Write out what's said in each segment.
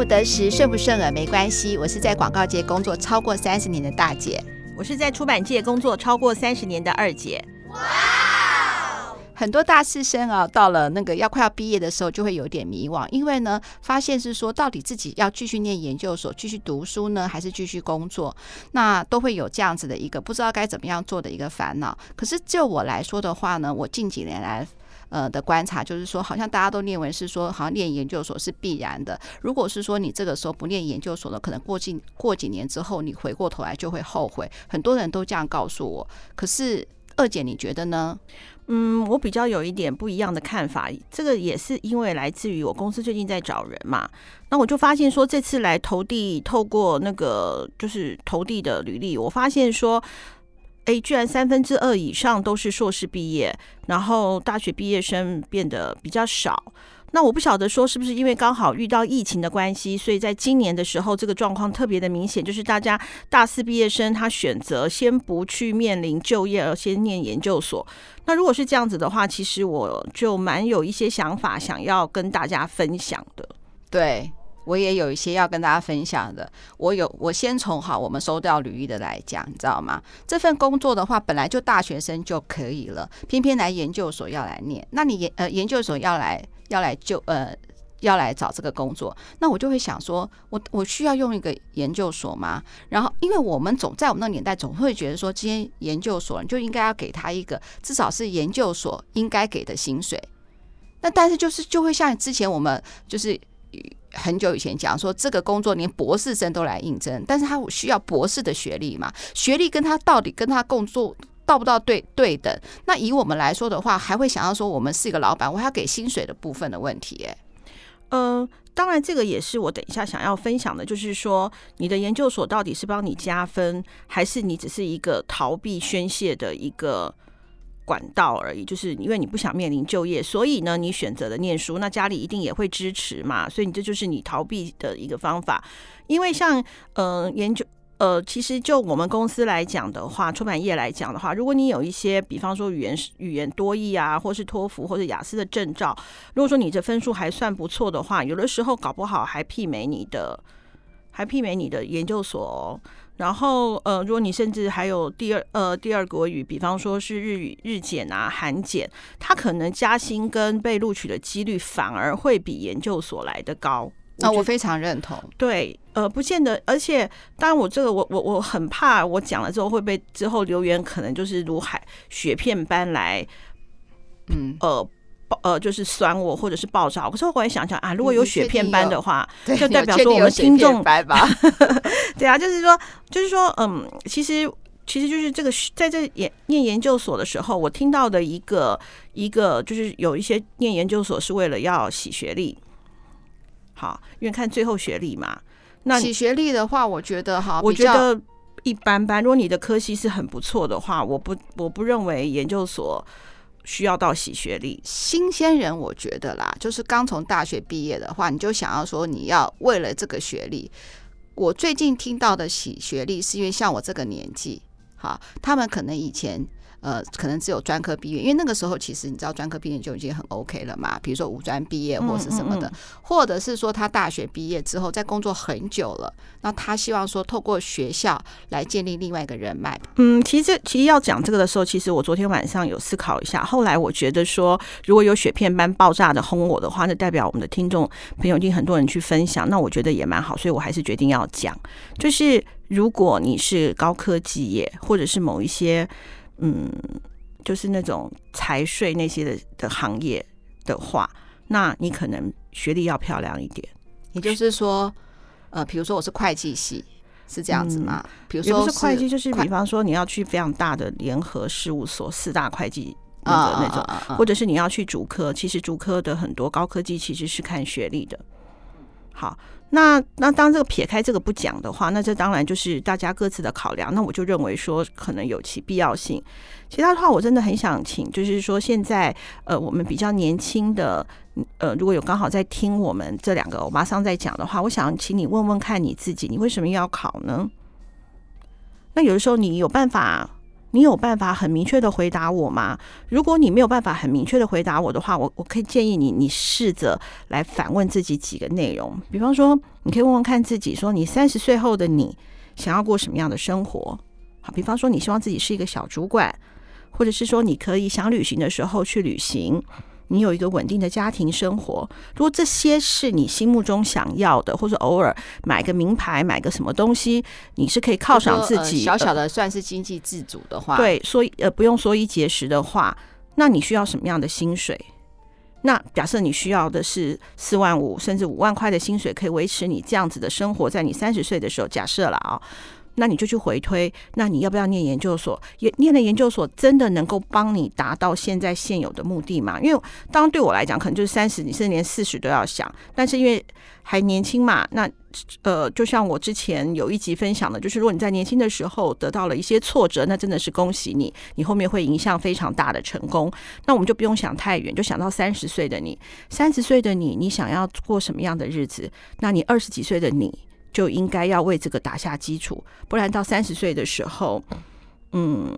不得时，顺不顺耳没关系。我是在广告界工作超过三十年的大姐，我是在出版界工作超过三十年的二姐。哇！很多大四生啊，到了那个要快要毕业的时候，就会有点迷惘，因为呢，发现是说，到底自己要继续念研究所，继续读书呢，还是继续工作？那都会有这样子的一个不知道该怎么样做的一个烦恼。可是就我来说的话呢，我近几年来。呃的观察就是说，好像大家都认为是说，好像念研究所是必然的。如果是说你这个时候不念研究所了，可能过几过几年之后，你回过头来就会后悔。很多人都这样告诉我。可是二姐，你觉得呢？嗯，我比较有一点不一样的看法。这个也是因为来自于我公司最近在找人嘛。那我就发现说，这次来投递，透过那个就是投递的履历，我发现说。诶，居然三分之二以上都是硕士毕业，然后大学毕业生变得比较少。那我不晓得说是不是因为刚好遇到疫情的关系，所以在今年的时候这个状况特别的明显，就是大家大四毕业生他选择先不去面临就业，而先念研究所。那如果是这样子的话，其实我就蛮有一些想法想要跟大家分享的。对。我也有一些要跟大家分享的。我有，我先从好我们收到履历的来讲，你知道吗？这份工作的话，本来就大学生就可以了，偏偏来研究所要来念。那你研呃研究所要来要来就呃要来找这个工作，那我就会想说，我我需要用一个研究所吗？然后，因为我们总在我们那个年代总会觉得说，今天研究所你就应该要给他一个至少是研究所应该给的薪水。那但是就是就会像之前我们就是。很久以前讲说，这个工作连博士生都来应征，但是他需要博士的学历嘛？学历跟他到底跟他工作到不到对对等？那以我们来说的话，还会想要说我们是一个老板，我还要给薪水的部分的问题。哎，嗯，当然这个也是我等一下想要分享的，就是说你的研究所到底是帮你加分，还是你只是一个逃避宣泄的一个？管道而已，就是因为你不想面临就业，所以呢，你选择了念书。那家里一定也会支持嘛，所以你这就是你逃避的一个方法。因为像呃研究呃，其实就我们公司来讲的话，出版业来讲的话，如果你有一些，比方说语言语言多益啊，或是托福或者雅思的证照，如果说你这分数还算不错的话，有的时候搞不好还媲美你的，还媲美你的研究所。然后，呃，如果你甚至还有第二呃第二国语，比方说是日语、日检啊、韩检，它可能加薪跟被录取的几率反而会比研究所来的高。那我，我非常认同。对，呃，不见得，而且当然我这个我我我很怕我讲了之后会被之后留言，可能就是如海雪片般来，嗯呃。呃，就是酸我或者是爆炸。可是我后来想想啊，如果有雪片般的话，就代表说我们听众白吧？对啊，就是说，就是说，嗯，其实其实就是这个，在这研念研究所的时候，我听到的一个一个，就是有一些念研究所是为了要洗学历，好，因为看最后学历嘛。那洗学历的话，我觉得哈，我觉得一般般。如果你的科系是很不错的话，我不我不认为研究所。需要到洗学历，新鲜人我觉得啦，就是刚从大学毕业的话，你就想要说你要为了这个学历。我最近听到的洗学历，是因为像我这个年纪，哈，他们可能以前。呃，可能只有专科毕业，因为那个时候其实你知道专科毕业就已经很 OK 了嘛。比如说五专毕业或是什么的，嗯嗯嗯，或者是说他大学毕业之后在工作很久了，那他希望说透过学校来建立另外一个人脉。嗯，其实其实要讲这个的时候，其实我昨天晚上有思考一下，后来我觉得说，如果有雪片般爆炸的轰我的话，那代表我们的听众朋友一定很多人去分享，那我觉得也蛮好，所以我还是决定要讲，就是如果你是高科技业或者是某一些。嗯，就是那种财税那些的的行业的话，那你可能学历要漂亮一点。也就是说，呃，比如说我是会计系，是这样子吗？嗯、比如说是会计，就是比方说你要去非常大的联合事务所，四大会计那个那种，或者是你要去主科，其实主科的很多高科技其实是看学历的。好。那那当这个撇开这个不讲的话，那这当然就是大家各自的考量。那我就认为说可能有其必要性。其他的话，我真的很想请，就是说现在呃我们比较年轻的呃如果有刚好在听我们这两个欧巴桑在讲的话，我想请你问问看你自己，你为什么要考呢？那有的时候你有办法你有办法很明确的回答我吗？如果你没有办法很明确的回答我的话，我我可以建议你，你试着来反问自己几个内容。比方说，你可以问问看自己，说你三十岁后的你想要过什么样的生活？好，比方说，你希望自己是一个小主管，或者是说，你可以想旅行的时候去旅行。你有一个稳定的家庭生活，如果这些是你心目中想要的，或者偶尔买个名牌、买个什么东西，你是可以犒赏自己，小小的算是经济自主的话，对，所以呃不用缩衣节食的话，那你需要什么样的薪水？那假设你需要的是四万五甚至五万块的薪水，可以维持你这样子的生活，在你三十岁的时候，假设了啊。那你就去回推，那你要不要念研究所？也念了研究所，真的能够帮你达到现在现有的目的吗？因为当对我来讲，可能就是三十，你甚至连四十都要想。但是因为还年轻嘛，那呃，就像我之前有一集分享的，就是如果你在年轻的时候得到了一些挫折，那真的是恭喜你，你后面会迎向非常大的成功。那我们就不用想太远，就想到三十岁的你，三十岁的你，你想要过什么样的日子？那你二十几岁的你，就应该要为这个打下基础，不然到三十岁的时候，嗯，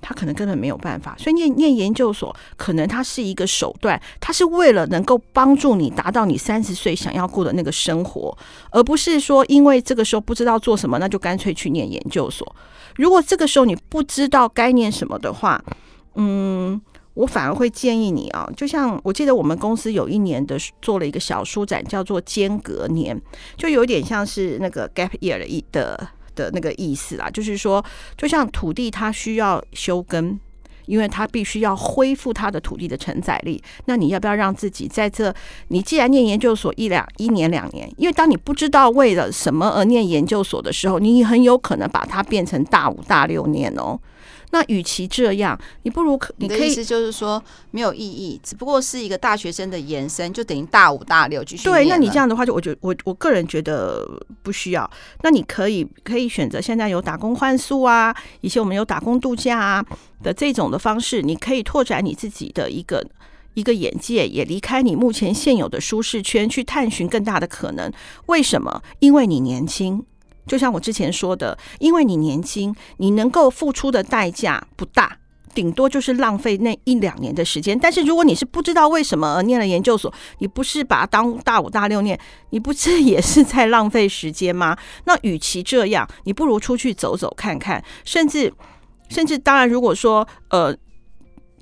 他可能根本没有办法。所以念念研究所，可能它是一个手段，它是为了能够帮助你达到你三十岁想要过的那个生活，而不是说因为这个时候不知道做什么，那就干脆去念研究所。如果这个时候你不知道该念什么的话，嗯。我反而会建议你啊，就像我记得我们公司有一年的做了一个小书展，叫做间隔年，就有点像是那个 gap year 的意的的那个意思啦。就是说，就像土地它需要休耕，因为它必须要恢复它的土地的承载力。那你要不要让自己在这？你既然念研究所一两一年两年，因为当你不知道为了什么而念研究所的时候，你很有可能把它变成大五大六念哦。那与其这样，你不如可，你可以，你的意思就是说没有意义，只不过是一个大学生的延伸，就等于大五大六继续。对，那你这样的话，就我觉我我个人觉得不需要。那你可以可以选择现在有打工换宿啊，以前我们有打工度假啊的这种的方式，你可以拓展你自己的一个一个眼界，也离开你目前现有的舒适圈，去探寻更大的可能。为什么？因为你年轻。就像我之前说的，因为你年轻，你能够付出的代价不大，顶多就是浪费那一两年的时间。但是如果你是不知道为什么而念了研究所，你不是把它当大五大六念，你不是 也是在浪费时间吗？那与其这样，你不如出去走走看看，甚至甚至当然，如果说呃。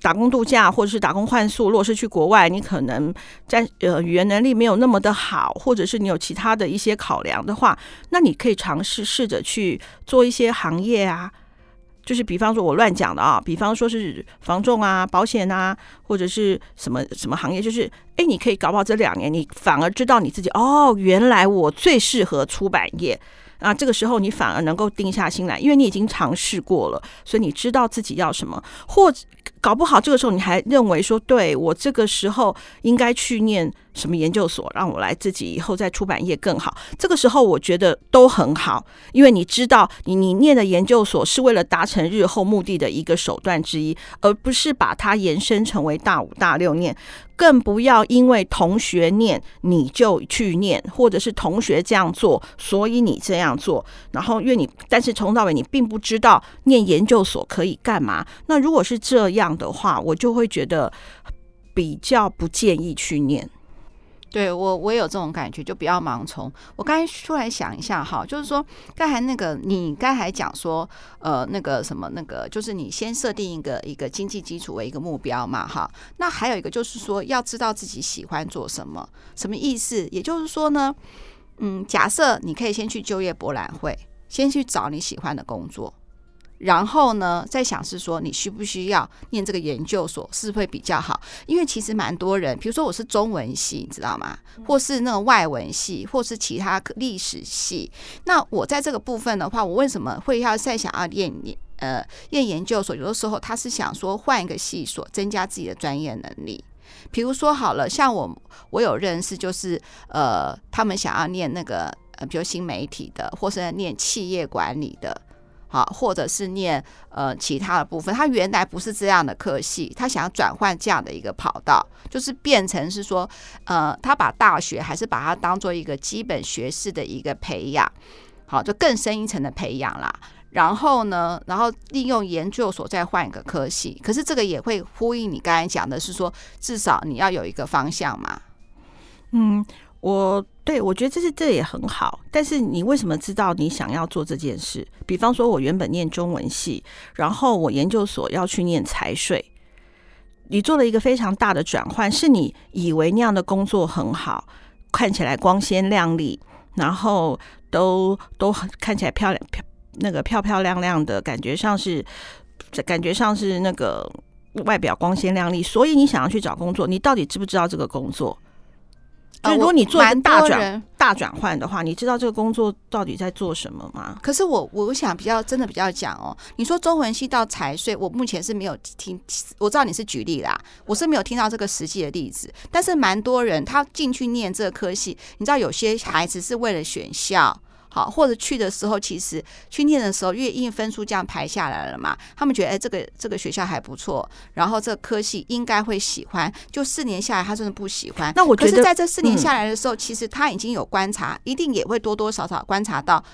打工度假或者是打工换宿，如果是去国外，你可能在呃语言能力没有那么的好，或者是你有其他的一些考量的话，那你可以尝试试着去做一些行业啊，就是比方说我乱讲的啊，比方说是房仲啊、保险啊，或者是什么什么行业，就是哎，你可以搞不好这两年你反而知道你自己哦，原来我最适合出版业。啊，这个时候你反而能够定下心来，因为你已经尝试过了，所以你知道自己要什么。或搞不好这个时候你还认为说，对，我这个时候应该去念什么研究所，让我来自己以后在出版业更好。这个时候我觉得都很好，因为你知道你你念的研究所是为了达成日后目的的一个手段之一，而不是把它延伸成为大五大六念。更不要因为同学念你就去念，或者是同学这样做，所以你这样做。然后因为你，但是从头到尾你并不知道念研究所可以干嘛。那如果是这样的话，我就会觉得比较不建议去念。对我，我也有这种感觉，就不要盲从。我刚才出来想一下哈，就是说刚才那个你刚才讲说，呃，那个什么那个，就是你先设定一个一个经济基础为一个目标嘛哈。那还有一个就是说，要知道自己喜欢做什么，什么意思？也就是说呢，嗯，假设你可以先去就业博览会，先去找你喜欢的工作。然后呢，再想是说，你需不需要念这个研究所，是会比较好？因为其实蛮多人，比如说我是中文系，你知道吗？或是那个外文系，或是其他历史系。那我在这个部分的话，我为什么会要再想要念呃念研究所？有的时候他是想说换一个系所，增加自己的专业能力。比如说好了，像我我有认识，就是呃他们想要念那个呃，比如新媒体的，或是念企业管理的。好，或者是念呃其他的部分，他原来不是这样的科系，他想要转换这样的一个跑道，就是变成是说，呃，他把大学还是把它当做一个基本学士的一个培养，好，就更深一层的培养啦。然后呢，然后利用研究所再换一个科系。可是这个也会呼应你刚才讲的是说，至少你要有一个方向嘛。嗯，我对我觉得这是这也很好。但是你为什么知道你想要做这件事？比方说，我原本念中文系，然后我研究所要去念财税。你做了一个非常大的转换，是你以为那样的工作很好，看起来光鲜亮丽，然后都都很看起来漂亮漂那个漂漂亮亮的感觉上是感觉上是那个外表光鲜亮丽，所以你想要去找工作，你到底知不知道这个工作？就如果你做一个大转大转换的话，你知道这个工作到底在做什么吗？可是我我想比较真的比较讲哦，你说中文系到财税，我目前是没有听，我知道你是举例啦，我是没有听到这个实际的例子。但是蛮多人他进去念这个科系，你知道有些孩子是为了选校。好，或者去的时候，其实去念的时候，越因分数这样排下来了嘛，他们觉得哎，这个这个学校还不错，然后这个科系应该会喜欢。就四年下来，他真的不喜欢。那我觉得，可是在这四年下来的时候，嗯、其实他已经有观察，一定也会多多少少观察到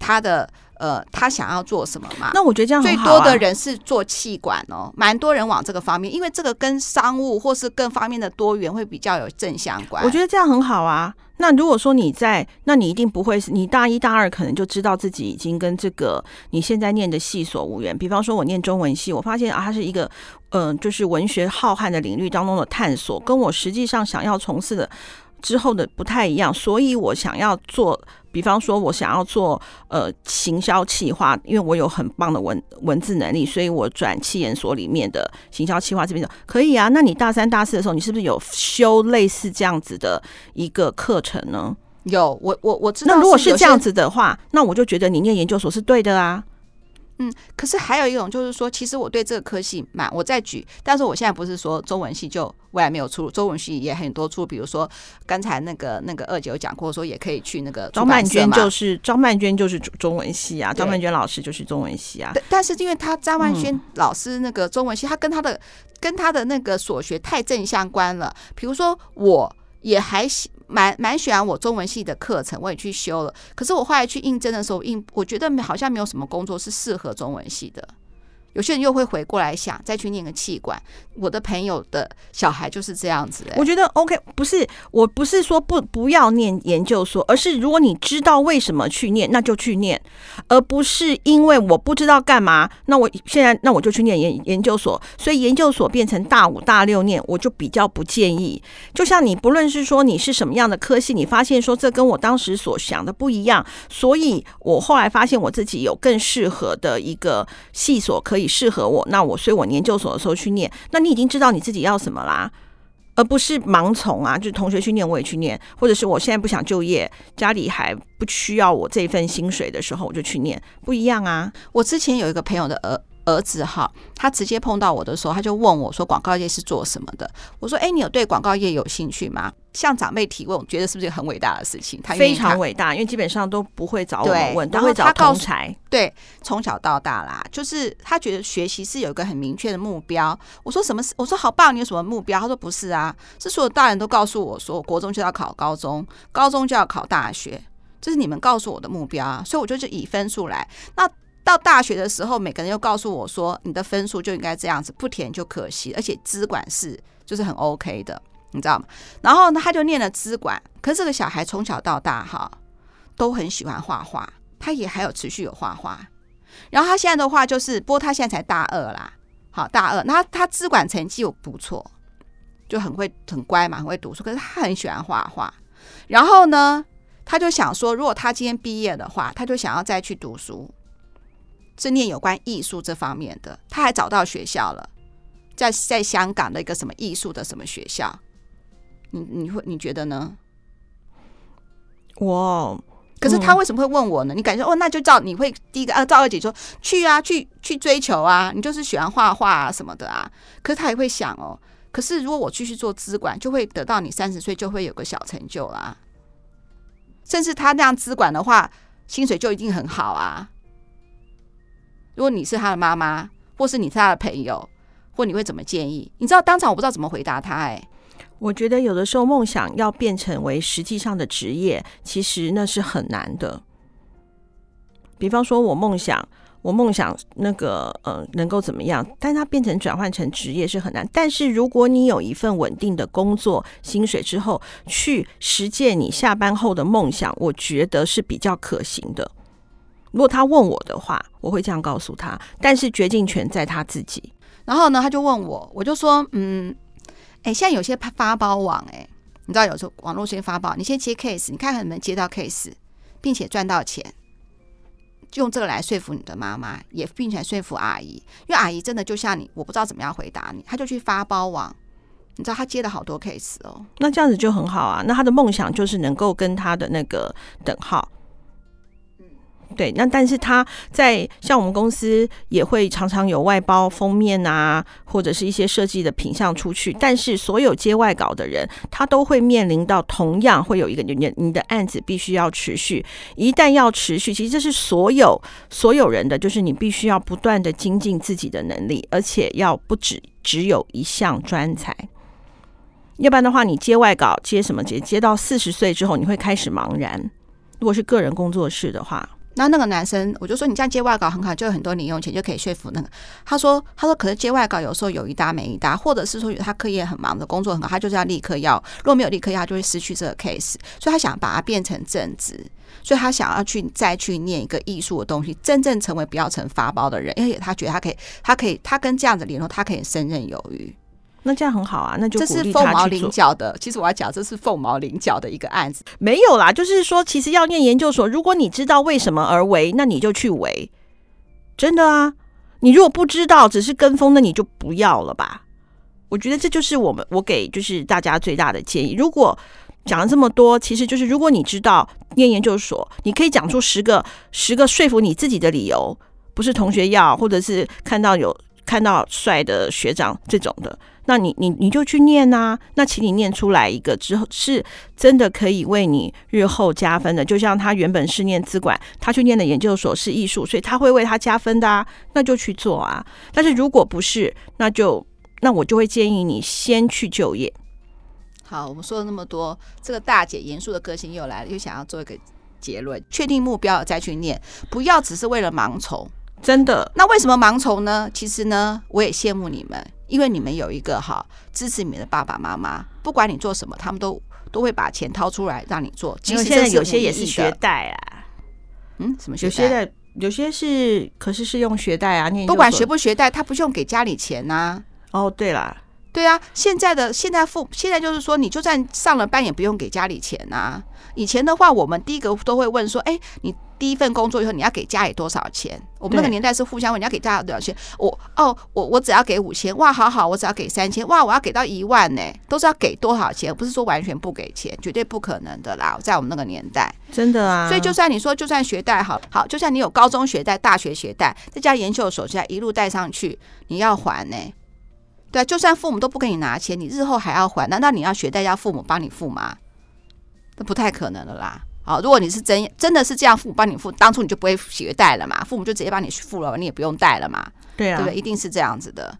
他的呃，他想要做什么嘛。那我觉得这样、啊、最多的人是做气管哦，蛮多人往这个方面，因为这个跟商务或是各方面的多元会比较有正相关。我觉得这样很好啊。那如果说你在，那你一定不会是，你大一大二可能就知道自己已经跟这个你现在念的系所无缘。比方说，我念中文系，我发现啊，它是一个，嗯、就是文学浩瀚的领域当中的探索，跟我实际上想要从事的之后的不太一样，所以我想要做。比方说，我想要做呃行销企划，因为我有很棒的文文字能力，所以我转企研所里面的行销企划这边的可以啊。那你大三大四的时候，你是不是有修类似这样子的一个课程呢？有，我我我知道。那如果是这样子的话，那我就觉得你念研究所是对的啊。嗯，可是还有一种就是说，其实我对这个科系蛮，我再举，但是我现在不是说中文系就未来没有出路，中文系也很多出路，比如说刚才那个那个二姐有讲过，说也可以去那个张曼娟就是张曼娟就是中文系啊，张曼娟老师就是中文系啊，但但是因为他张曼娟老师那个中文系，他跟他的跟他的那个所学太正相关了，比如说我也还喜。蛮蛮喜欢我中文系的课程，我也去修了。可是我后来去应征的时候，应我觉得好像没有什么工作是适合中文系的。有些人又会回过来想再去念个气管，我的朋友的小孩就是这样子、欸。我觉得 OK，不是，我不是说不不要念研究所，而是如果你知道为什么去念，那就去念，而不是因为我不知道干嘛，那我现在那我就去念研研究所。所以研究所变成大五大六念，我就比较不建议。就像你不论是说你是什么样的科系，你发现说这跟我当时所想的不一样，所以我后来发现我自己有更适合的一个系所可以。适合我，那我所以我研究所的时候去念，那你已经知道你自己要什么啦，而不是盲从啊，就是同学去念我也去念，或者是我现在不想就业，家里还不需要我这份薪水的时候我就去念，不一样啊。我之前有一个朋友的儿。儿子哈，他直接碰到我的时候，他就问我说：“广告业是做什么的？”我说：“哎，你有对广告业有兴趣吗？”向长辈提问，我觉得是不是很伟大的事情？他非常伟大，因为基本上都不会找我们问，都会找同才。对，从小到大啦，就是他觉得学习是有一个很明确的目标。我说：“什么？”我说：“好棒，你有什么目标？”他说：“不是啊，是所有大人都告诉我说，国中就要考高中，高中就要考大学，这是你们告诉我的目标啊。”所以我就就以分数来那。到大学的时候，每个人又告诉我说，你的分数就应该这样子，不填就可惜。而且资管是就是很 OK 的，你知道吗？然后呢，他就念了资管。可是这个小孩从小到大哈都很喜欢画画，他也还有持续有画画。然后他现在的话就是，不过他现在才大二啦，好大二。那他资管成绩又不错，就很会很乖嘛，很会读书。可是他很喜欢画画。然后呢，他就想说，如果他今天毕业的话，他就想要再去读书。是念有关艺术这方面的，他还找到学校了，在在香港的一个什么艺术的什么学校，你你会你觉得呢？我，可是他为什么会问我呢？你感觉哦，那就照你会第一个啊，赵二姐说去啊，去去追求啊，你就是喜欢画画啊什么的啊。可是他也会想哦，可是如果我继续做资管，就会得到你三十岁就会有个小成就啦，甚至他那样资管的话，薪水就一定很好啊。如果你是他的妈妈，或是你是他的朋友，或你会怎么建议？你知道当场我不知道怎么回答他。哎，我觉得有的时候梦想要变成为实际上的职业，其实那是很难的。比方说，我梦想我梦想那个呃能够怎么样，但它变成转换成职业是很难。但是如果你有一份稳定的工作薪水之后，去实践你下班后的梦想，我觉得是比较可行的。如果他问我的话，我会这样告诉他，但是决定权在他自己。然后呢，他就问我，我就说，嗯，哎，现在有些发包网，哎，你知道有时候网络先发包，你先接 case，你看看能不能接到 case，并且赚到钱。用这个来说服你的妈妈，也并且说服阿姨，因为阿姨真的就像你，我不知道怎么样回答你，她就去发包网，你知道她接了好多 case 哦，那这样子就很好啊，那她的梦想就是能够跟她的那个等号。对，那但是他在像我们公司也会常常有外包封面啊，或者是一些设计的品相出去。但是所有接外稿的人，他都会面临到同样会有一个你你的案子必须要持续。一旦要持续，其实这是所有所有人的，就是你必须要不断的精进自己的能力，而且要不止只有一项专才。要不然的话，你接外稿接什么接？接到四十岁之后，你会开始茫然。如果是个人工作室的话。那那个男生，我就说你这样接外稿很好，就有很多零用钱，就可以说服那个。他说，他说可是接外稿有时候有一搭没一搭，或者是说他课业很忙的工作很好，他就是要立刻要，如果没有立刻要，他就会失去这个 case。所以他想把它变成正职，所以他想要去再去念一个艺术的东西，真正成为不要成发包的人，因为他觉得他可以，他可以，他跟这样子联络，他可以胜任有余。那这样很好啊，那就这是凤毛麟角的。其实我要讲，这是凤毛麟角的一个案子。没有啦，就是说，其实要念研究所，如果你知道为什么而为，那你就去为。真的啊，你如果不知道，只是跟风，那你就不要了吧。我觉得这就是我们我给就是大家最大的建议。如果讲了这么多，其实就是如果你知道念研究所，你可以讲出十个十个说服你自己的理由，不是同学要，或者是看到有看到帅的学长这种的。那你你你就去念啊，那请你念出来一个之后，是真的可以为你日后加分的。就像他原本是念资管，他去念的研究所是艺术，所以他会为他加分的啊，那就去做啊。但是如果不是，那就那我就会建议你先去就业。好，我们说了那么多，这个大姐严肃的个性又来了，又想要做一个结论，确定目标再去念，不要只是为了盲从。真的？那为什么盲从呢？其实呢，我也羡慕你们。因为你们有一个哈支持你们的爸爸妈妈，不管你做什么，他们都都会把钱掏出来让你做。其实现在有些也是学贷啊，嗯，什么学贷？有些的有些是，可是是用学贷啊。不管学不学贷，他不用给家里钱呐、啊。哦，对啦，对啊，现在的现在父现在就是说，你就算上了班也不用给家里钱呐、啊。以前的话，我们第一个都会问说，哎，你。第一份工作以后，你要给家里多少钱？我们那个年代是互相问，你要给家里多少钱？我哦，我我只要给五千，哇，好好，我只要给三千，哇，我要给到一万呢，都是要给多少钱？不是说完全不给钱，绝对不可能的啦，在我们那个年代，真的啊。所以就算你说，就算学贷好好，就算你有高中学贷、大学学贷，再加研究所学贷，一路贷上去，你要还呢？对啊，就算父母都不给你拿钱，你日后还要还，难道你要学贷要父母帮你付吗？那不太可能的啦。好，如果你是真真的是这样父母帮你付，当初你就不会学贷了嘛，父母就直接帮你付了，你也不用贷了嘛，对啊，对不对？一定是这样子的。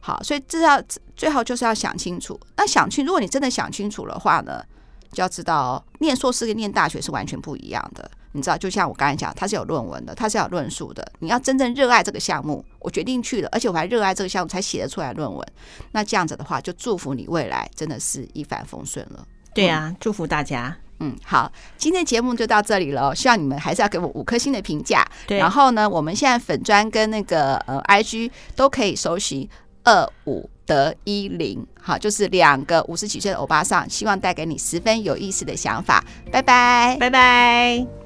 好，所以这要最后就是要想清楚。那想清，如果你真的想清楚的话呢，就要知道哦，念硕士跟念大学是完全不一样的。你知道，就像我刚才讲，它是有论文的，它是有论述的。你要真正热爱这个项目，我决定去了，而且我还热爱这个项目，才写得出来论文。那这样子的话，就祝福你未来真的是一帆风顺了。对啊，嗯，祝福大家。嗯，好，今天节目就到这里了。希望你们还是要给我五颗星的评价。对，然后呢，我们现在粉砖跟那个呃 IG 都可以搜寻二五得一零，好，就是两个五十几岁的欧巴桑，希望带给你十分有意思的想法。拜拜，拜拜。